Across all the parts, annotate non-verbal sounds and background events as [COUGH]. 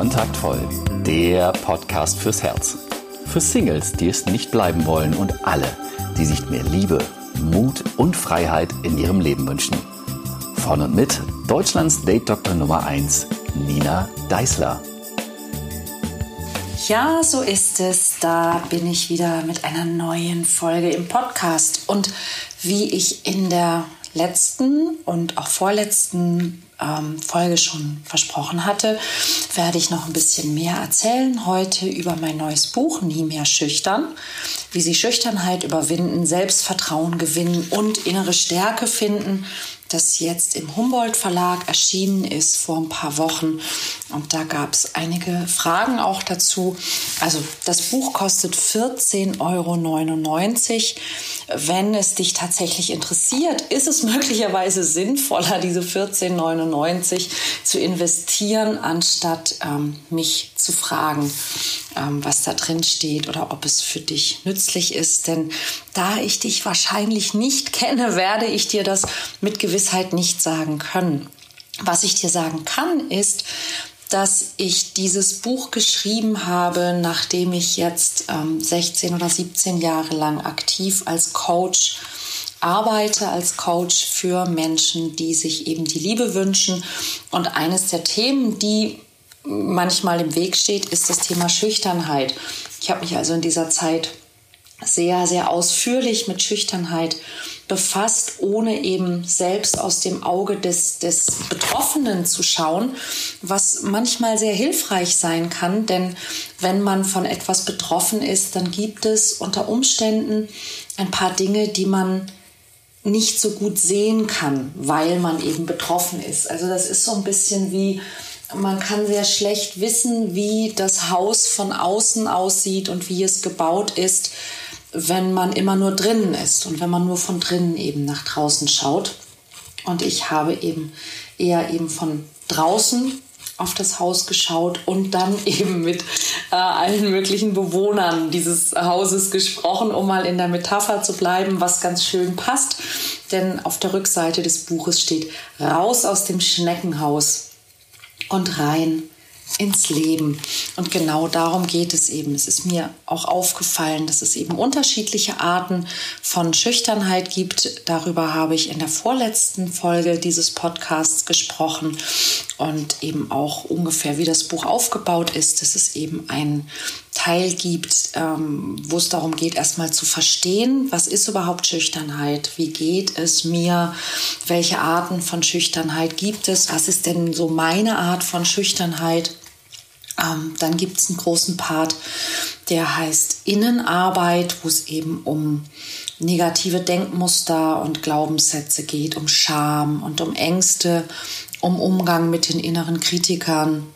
Kontaktvoll, der Podcast fürs Herz. Für Singles, die es nicht bleiben wollen und alle, die sich mehr Liebe, Mut und Freiheit in ihrem Leben wünschen. Von und mit Deutschlands Date-Doktor Nummer 1, Nina Deißler. Ja, so ist es. Da bin ich wieder mit einer neuen Folge im Podcast. Und wie ich in der letzten und auch vorletzten ähm, Folge schon versprochen hatte, werde ich noch ein bisschen mehr erzählen heute über mein neues Buch Nie mehr schüchtern, wie Sie Schüchternheit überwinden, Selbstvertrauen gewinnen und innere Stärke finden das jetzt im Humboldt Verlag erschienen ist vor ein paar Wochen. Und da gab es einige Fragen auch dazu. Also das Buch kostet 14,99 Euro. Wenn es dich tatsächlich interessiert, ist es [LAUGHS] möglicherweise sinnvoller, diese 14,99 Euro zu investieren, anstatt ähm, mich zu fragen, ähm, was da drin steht oder ob es für dich nützlich ist. Denn da ich dich wahrscheinlich nicht [LAUGHS] kenne, werde ich dir das mit Gewissheit nicht sagen können. Was ich dir sagen kann, ist, dass ich dieses Buch geschrieben habe, nachdem ich jetzt ähm, 16 oder 17 Jahre lang aktiv als Coach arbeite, als Coach für Menschen, die sich eben die Liebe wünschen. Und eines der Themen, die manchmal im Weg steht, ist das Thema Schüchternheit. Ich habe mich also in dieser Zeit sehr, sehr ausführlich mit Schüchternheit befasst, ohne eben selbst aus dem Auge des, des Betroffenen zu schauen, was manchmal sehr hilfreich sein kann, denn wenn man von etwas betroffen ist, dann gibt es unter Umständen ein paar Dinge, die man nicht so gut sehen kann, weil man eben betroffen ist. Also das ist so ein bisschen wie, man kann sehr schlecht wissen, wie das Haus von außen aussieht und wie es gebaut ist, wenn man immer nur drinnen ist und wenn man nur von drinnen eben nach draußen schaut. Und ich habe eben eher eben von draußen auf das Haus geschaut und dann [LAUGHS] eben mit äh, allen möglichen Bewohnern dieses Hauses gesprochen, um mal in der Metapher zu bleiben, was ganz schön passt. Denn auf der Rückseite des Buches steht raus aus dem Schneckenhaus und rein ins Leben. Und genau darum geht es eben. Es ist mir auch aufgefallen, dass es eben unterschiedliche Arten von Schüchternheit gibt. Darüber habe ich in der vorletzten Folge dieses Podcasts gesprochen und eben auch ungefähr, wie das Buch aufgebaut ist, dass es eben einen Teil gibt, ähm, wo es darum geht, erstmal zu verstehen, was ist überhaupt Schüchternheit, wie geht es mir, welche Arten von Schüchternheit gibt es, was ist denn so meine Art von Schüchternheit ähm, dann gibt es einen großen Part, der heißt Innenarbeit, wo es eben um negative Denkmuster und Glaubenssätze geht, um Scham und um Ängste, um Umgang mit den inneren Kritikern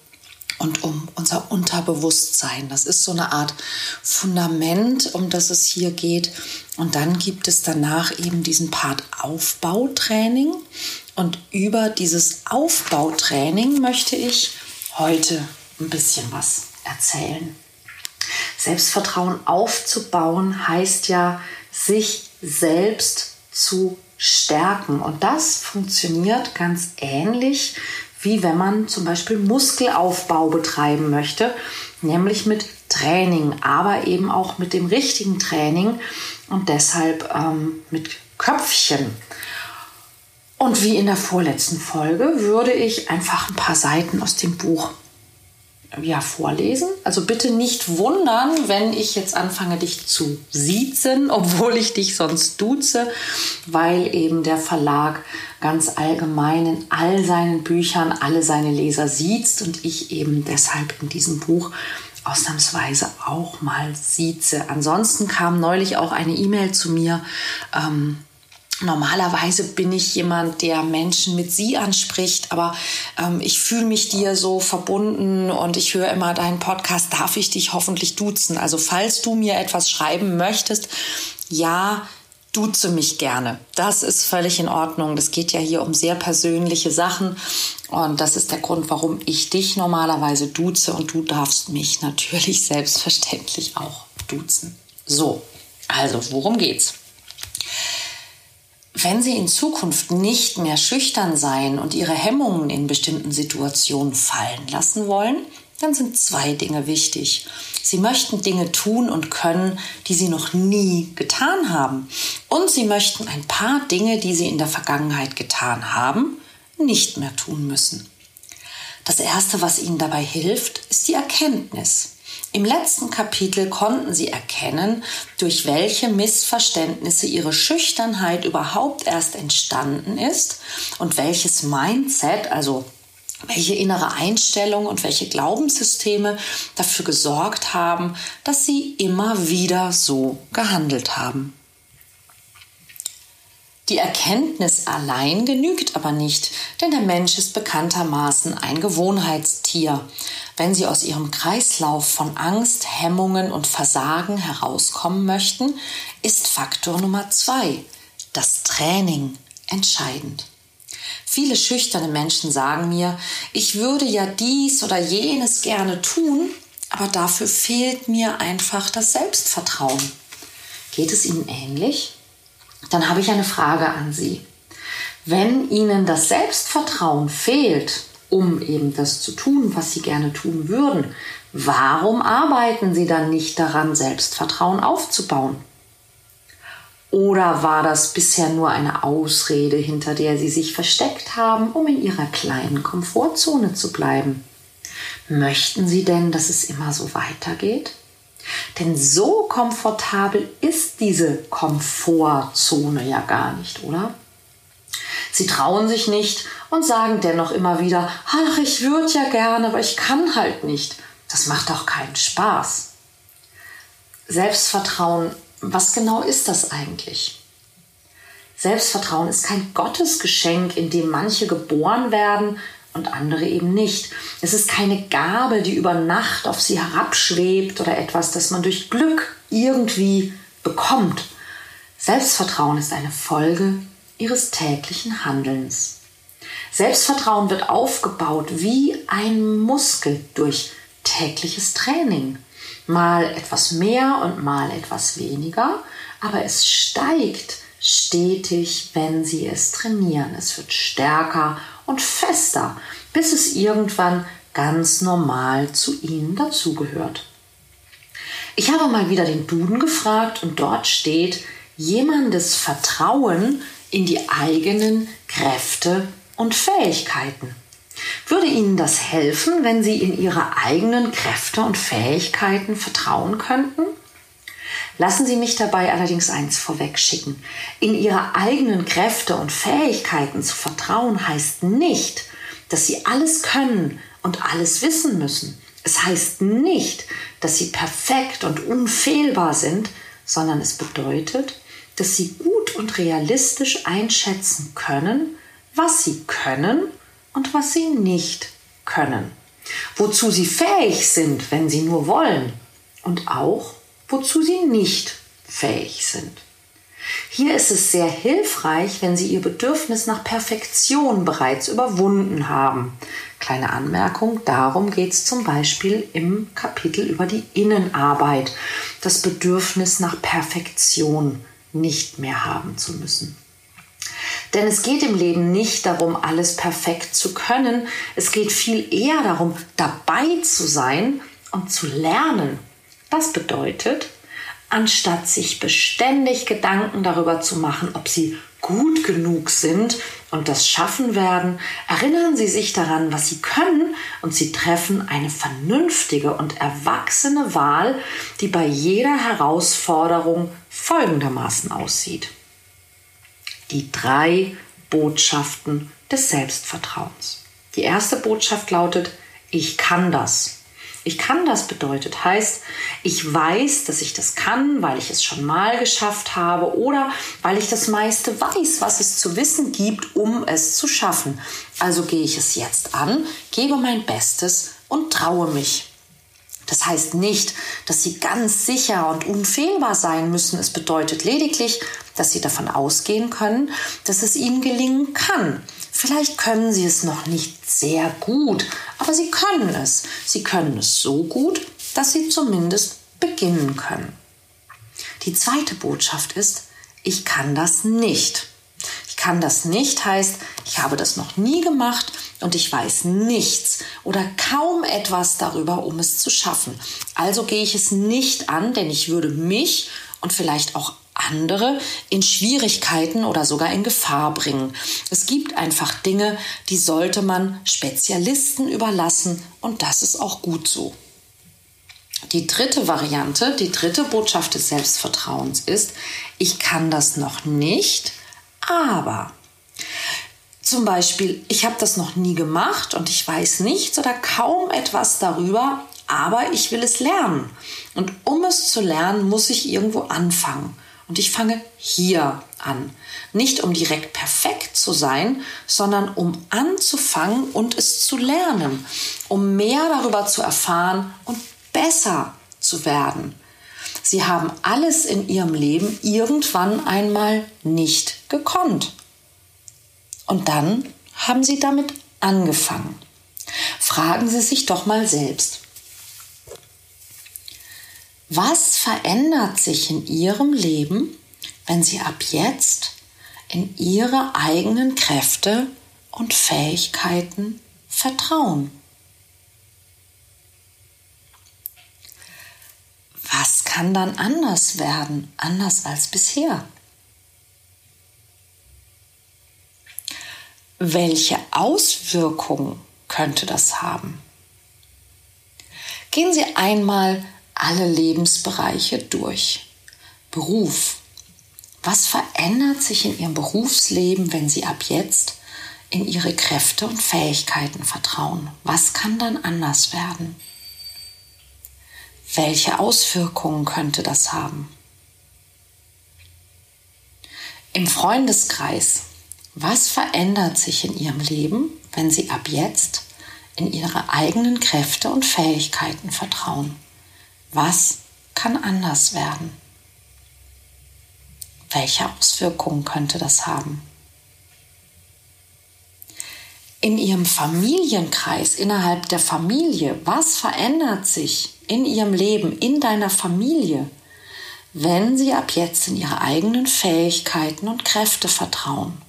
und um unser Unterbewusstsein. Das ist so eine Art Fundament, um das es hier geht. Und dann gibt es danach eben diesen Part Aufbautraining. Und über dieses Aufbautraining möchte ich heute ein bisschen was erzählen. Selbstvertrauen aufzubauen heißt ja, sich selbst zu stärken. Und das funktioniert ganz ähnlich, wie wenn man zum Beispiel Muskelaufbau betreiben möchte, nämlich mit Training, aber eben auch mit dem richtigen Training und deshalb ähm, mit Köpfchen. Und wie in der vorletzten Folge würde ich einfach ein paar Seiten aus dem Buch ja, vorlesen. Also bitte nicht wundern, wenn ich jetzt anfange, dich zu siezen, [LAUGHS] obwohl ich dich sonst duze, weil eben der Verlag ganz allgemein in all seinen Büchern alle seine Leser sieht und ich eben deshalb in diesem Buch ausnahmsweise auch mal sieze. Ansonsten kam neulich auch eine E-Mail zu mir. Ähm, Normalerweise bin ich jemand, der Menschen mit sie anspricht, aber ähm, ich fühle mich dir so verbunden und ich höre immer deinen Podcast, darf ich dich hoffentlich duzen. Also falls du mir etwas schreiben möchtest, ja, duze mich gerne. Das ist völlig in Ordnung. Das geht ja hier um sehr persönliche Sachen und das ist der Grund, warum ich dich normalerweise duze und du darfst mich natürlich [LAUGHS] selbstverständlich auch duzen. So, also worum geht's? Wenn Sie in Zukunft nicht mehr schüchtern sein und Ihre Hemmungen in bestimmten Situationen fallen lassen wollen, dann sind zwei Dinge wichtig. Sie möchten Dinge tun und können, die sie noch nie getan haben. Und sie möchten ein paar Dinge, die sie in der Vergangenheit getan haben, nicht mehr tun müssen. Das Erste, was ihnen dabei hilft, ist die Erkenntnis. Im letzten Kapitel konnten sie erkennen, durch welche Missverständnisse ihre Schüchternheit überhaupt erst entstanden ist und welches Mindset, also welche innere Einstellung und welche Glaubenssysteme dafür gesorgt haben, dass sie immer wieder so gehandelt haben. Die Erkenntnis allein genügt aber nicht, denn der Mensch ist bekanntermaßen ein Gewohnheitstier. Wenn Sie aus Ihrem Kreislauf von Angst, Hemmungen und Versagen herauskommen möchten, ist Faktor Nummer zwei, das Training, entscheidend. Viele schüchterne Menschen sagen mir, ich würde ja dies oder jenes gerne tun, aber dafür fehlt mir einfach das Selbstvertrauen. Geht es Ihnen ähnlich? Dann habe ich eine Frage an Sie. Wenn Ihnen das Selbstvertrauen fehlt, um eben das zu tun, was Sie gerne tun würden, warum arbeiten Sie dann nicht daran, Selbstvertrauen aufzubauen? Oder war das bisher nur eine Ausrede, hinter der Sie sich versteckt haben, um in Ihrer kleinen Komfortzone zu bleiben? Möchten Sie denn, dass es immer so weitergeht? Denn so komfortabel ist diese Komfortzone ja gar nicht, oder? Sie trauen sich nicht und sagen dennoch immer wieder, ach, ich würde ja gerne, aber ich kann halt nicht. Das macht doch keinen Spaß. Selbstvertrauen was genau ist das eigentlich? Selbstvertrauen ist kein Gottesgeschenk, in dem manche geboren werden und andere eben nicht. Es ist keine Gabe, die über Nacht auf sie herabschwebt oder etwas, das man durch Glück irgendwie bekommt. Selbstvertrauen ist eine Folge ihres täglichen Handelns. Selbstvertrauen wird aufgebaut wie ein Muskel durch tägliches Training mal etwas mehr und mal etwas weniger, aber es steigt stetig, wenn sie es trainieren. Es wird stärker und fester, bis es irgendwann ganz normal zu ihnen dazugehört. Ich habe mal wieder den Duden gefragt und dort steht jemandes Vertrauen in die eigenen Kräfte und Fähigkeiten. Würde Ihnen das helfen, wenn Sie in Ihre eigenen Kräfte und Fähigkeiten vertrauen könnten? Lassen Sie mich dabei allerdings eins vorwegschicken. In Ihre eigenen Kräfte und Fähigkeiten zu vertrauen heißt nicht, dass Sie alles können und alles wissen müssen. Es heißt nicht, dass Sie perfekt und unfehlbar sind, sondern es bedeutet, dass Sie gut und realistisch einschätzen können, was Sie können und was sie nicht können. Wozu sie fähig sind, wenn sie nur wollen. Und auch, wozu sie nicht fähig sind. Hier ist es sehr hilfreich, wenn Sie Ihr Bedürfnis nach Perfektion bereits überwunden haben. Kleine Anmerkung, darum geht es zum Beispiel im Kapitel über die Innenarbeit, das Bedürfnis nach Perfektion nicht mehr haben zu müssen. Denn es geht im Leben nicht darum, alles perfekt zu können. Es geht viel eher darum, dabei zu sein und zu lernen. Das bedeutet, anstatt sich beständig Gedanken darüber zu machen, ob sie gut genug sind und das schaffen werden, erinnern Sie sich daran, was Sie können und Sie treffen eine vernünftige und erwachsene Wahl, die bei jeder Herausforderung folgendermaßen aussieht die drei Botschaften des Selbstvertrauens. Die erste Botschaft lautet, ich kann das. Ich kann das bedeutet, heißt, ich weiß, dass ich das kann, weil ich es schon mal geschafft habe oder weil ich das meiste weiß, was es zu wissen gibt, um es zu schaffen. Also gehe ich es jetzt an, gebe mein Bestes und traue mich. Das heißt nicht, dass sie ganz sicher und unfehlbar sein müssen. Es bedeutet lediglich, dass sie davon ausgehen können, dass es ihnen gelingen kann. Vielleicht können sie es noch nicht sehr gut, aber sie können es. Sie können es so gut, dass sie zumindest beginnen können. Die zweite Botschaft ist, ich kann das nicht. Ich kann das nicht heißt, ich habe das noch nie gemacht, und ich weiß nichts oder kaum etwas darüber, um es zu schaffen. Also gehe ich es nicht an, denn ich würde mich und vielleicht auch andere in Schwierigkeiten oder sogar in Gefahr bringen. Es gibt einfach Dinge, die sollte man Spezialisten überlassen und das ist auch gut so. Die dritte Variante, die dritte Botschaft des Selbstvertrauens ist, ich kann das noch nicht, aber zum Beispiel, ich habe das noch nie gemacht und ich weiß nichts oder kaum etwas darüber, aber ich will es lernen. Und um es zu lernen, muss ich irgendwo anfangen. Und ich fange hier an. Nicht um direkt perfekt zu sein, sondern um anzufangen und es zu lernen, um mehr darüber zu erfahren und besser zu werden. Sie haben alles in ihrem Leben irgendwann einmal nicht gekonnt. Und dann haben sie damit angefangen. Fragen Sie sich doch mal selbst. Was verändert sich in Ihrem Leben, wenn Sie ab jetzt in Ihre eigenen Kräfte und Fähigkeiten vertrauen? Was kann dann anders werden, anders als bisher? Welche Auswirkungen könnte das haben? Gehen Sie einmal alle Lebensbereiche durch. Beruf. Was verändert sich in Ihrem Berufsleben, wenn Sie ab jetzt in Ihre Kräfte und Fähigkeiten vertrauen? Was kann dann anders werden? Welche Auswirkungen könnte das haben? Im Freundeskreis. Was verändert sich in Ihrem Leben, wenn Sie ab jetzt in Ihre eigenen Kräfte und Fähigkeiten vertrauen? Was kann anders werden? Welche Auswirkungen könnte das haben? In Ihrem Familienkreis, innerhalb der Familie, was verändert sich in Ihrem Leben, in deiner Familie, wenn Sie ab jetzt in Ihre eigenen Fähigkeiten und Kräfte vertrauen?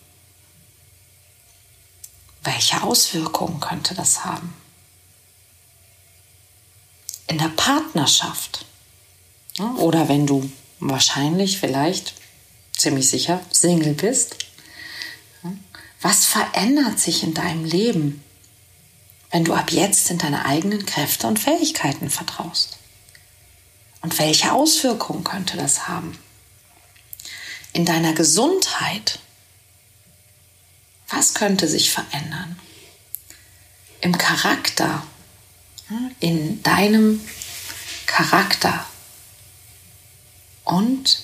Welche Auswirkungen könnte das haben? In der Partnerschaft oder wenn du wahrscheinlich, vielleicht, ziemlich sicher Single bist, was verändert sich in deinem Leben, wenn du ab jetzt in deine eigenen Kräfte und Fähigkeiten vertraust? Und welche Auswirkungen könnte das haben? In deiner Gesundheit, was könnte sich verändern? Im Charakter, in deinem Charakter und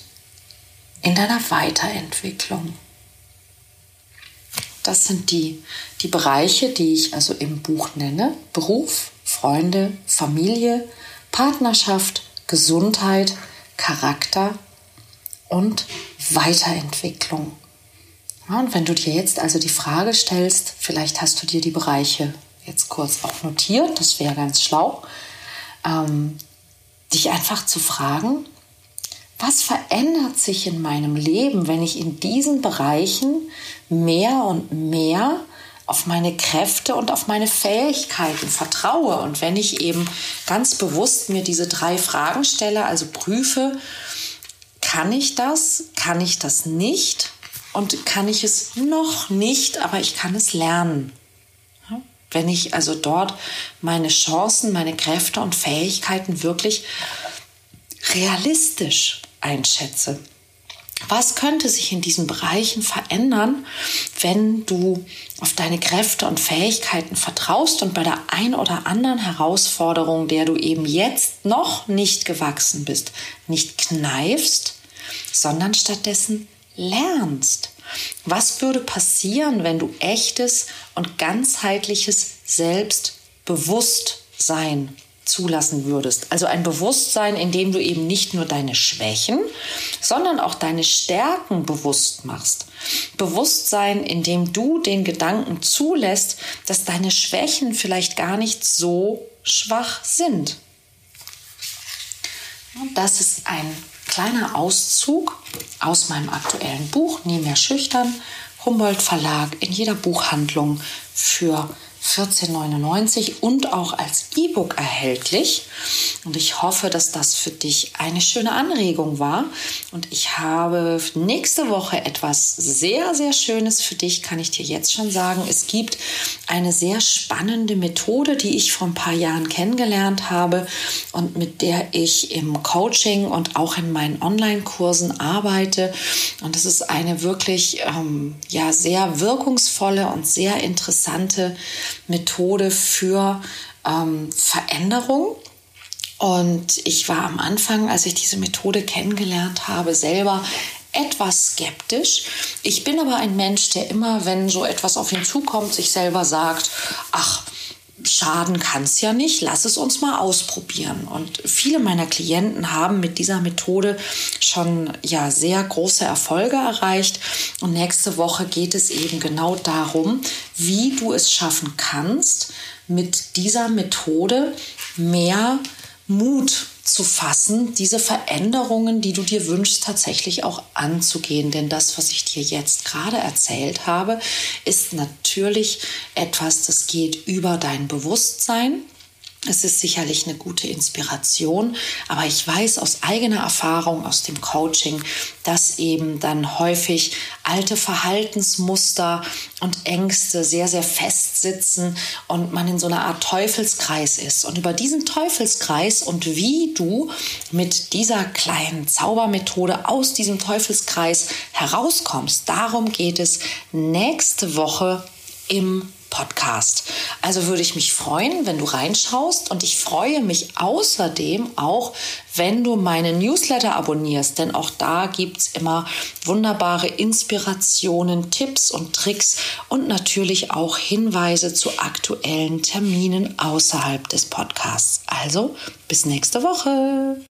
in deiner Weiterentwicklung. Das sind die, die Bereiche, die ich also im Buch nenne. Beruf, Freunde, Familie, Partnerschaft, Gesundheit, Charakter und Weiterentwicklung. Und wenn du dir jetzt also die Frage stellst, vielleicht hast du dir die Bereiche jetzt kurz auch notiert, das wäre ganz schlau, ähm, dich einfach zu fragen, was verändert sich in meinem Leben, wenn ich in diesen Bereichen mehr und mehr auf meine Kräfte und auf meine Fähigkeiten vertraue und wenn ich eben ganz bewusst mir diese drei Fragen stelle, also prüfe, kann ich das, kann ich das nicht und kann ich es noch nicht, aber ich kann es lernen. Wenn ich also dort meine Chancen, meine Kräfte und Fähigkeiten wirklich realistisch einschätze. Was könnte sich in diesen Bereichen verändern, wenn du auf deine Kräfte und Fähigkeiten vertraust und bei der ein oder anderen Herausforderung, der du eben jetzt noch nicht gewachsen bist, nicht kneifst, sondern stattdessen lernst? Was würde passieren, wenn du echtes und ganzheitliches Selbstbewusstsein zulassen würdest? Also ein Bewusstsein, in dem du eben nicht nur deine Schwächen, sondern auch deine Stärken bewusst machst. Bewusstsein, in dem du den Gedanken zulässt, dass deine Schwächen vielleicht gar nicht so schwach sind. Das ist ein kleiner Auszug aus meinem aktuellen Buch Nie mehr schüchtern, Humboldt Verlag, in jeder Buchhandlung für 14,99 und auch als E-Book erhältlich. Und ich hoffe, dass das für dich eine schöne Anregung war. Und ich habe nächste Woche etwas sehr, sehr Schönes für dich, kann ich dir jetzt schon sagen. Es gibt eine sehr spannende Methode, die ich vor ein paar Jahren kennengelernt habe und mit der ich im Coaching und auch in meinen Online-Kursen arbeite. Und es ist eine wirklich ähm, ja, sehr wirkungsvolle und sehr interessante Methode für ähm, Veränderung. Und ich war am Anfang, als ich diese Methode kennengelernt habe, selber etwas skeptisch. Ich bin aber ein Mensch, der immer, wenn so etwas auf ihn zukommt, sich selber sagt, ach, schaden kann es ja nicht, lass es uns mal ausprobieren. Und viele meiner Klienten haben mit dieser Methode schon ja sehr große Erfolge erreicht. Und nächste Woche geht es eben genau darum, wie du es schaffen kannst, mit dieser Methode mehr Mut zu fassen, diese Veränderungen, die du dir wünschst, tatsächlich auch anzugehen. Denn das, was ich dir jetzt gerade erzählt habe, ist natürlich etwas, das geht über dein Bewusstsein. Es ist sicherlich eine gute Inspiration, aber ich weiß aus eigener Erfahrung aus dem Coaching, dass eben dann häufig alte Verhaltensmuster und Ängste sehr, sehr fest sitzen und man in so einer Art Teufelskreis ist. Und über diesen Teufelskreis und wie du mit dieser kleinen Zaubermethode aus diesem Teufelskreis herauskommst, darum geht es nächste Woche im Podcast. Also würde ich mich freuen, wenn du reinschaust und ich freue mich außerdem auch, wenn du meinen Newsletter abonnierst, denn auch da gibt es immer wunderbare Inspirationen, Tipps und Tricks und natürlich auch Hinweise zu aktuellen Terminen außerhalb des Podcasts. Also bis nächste Woche.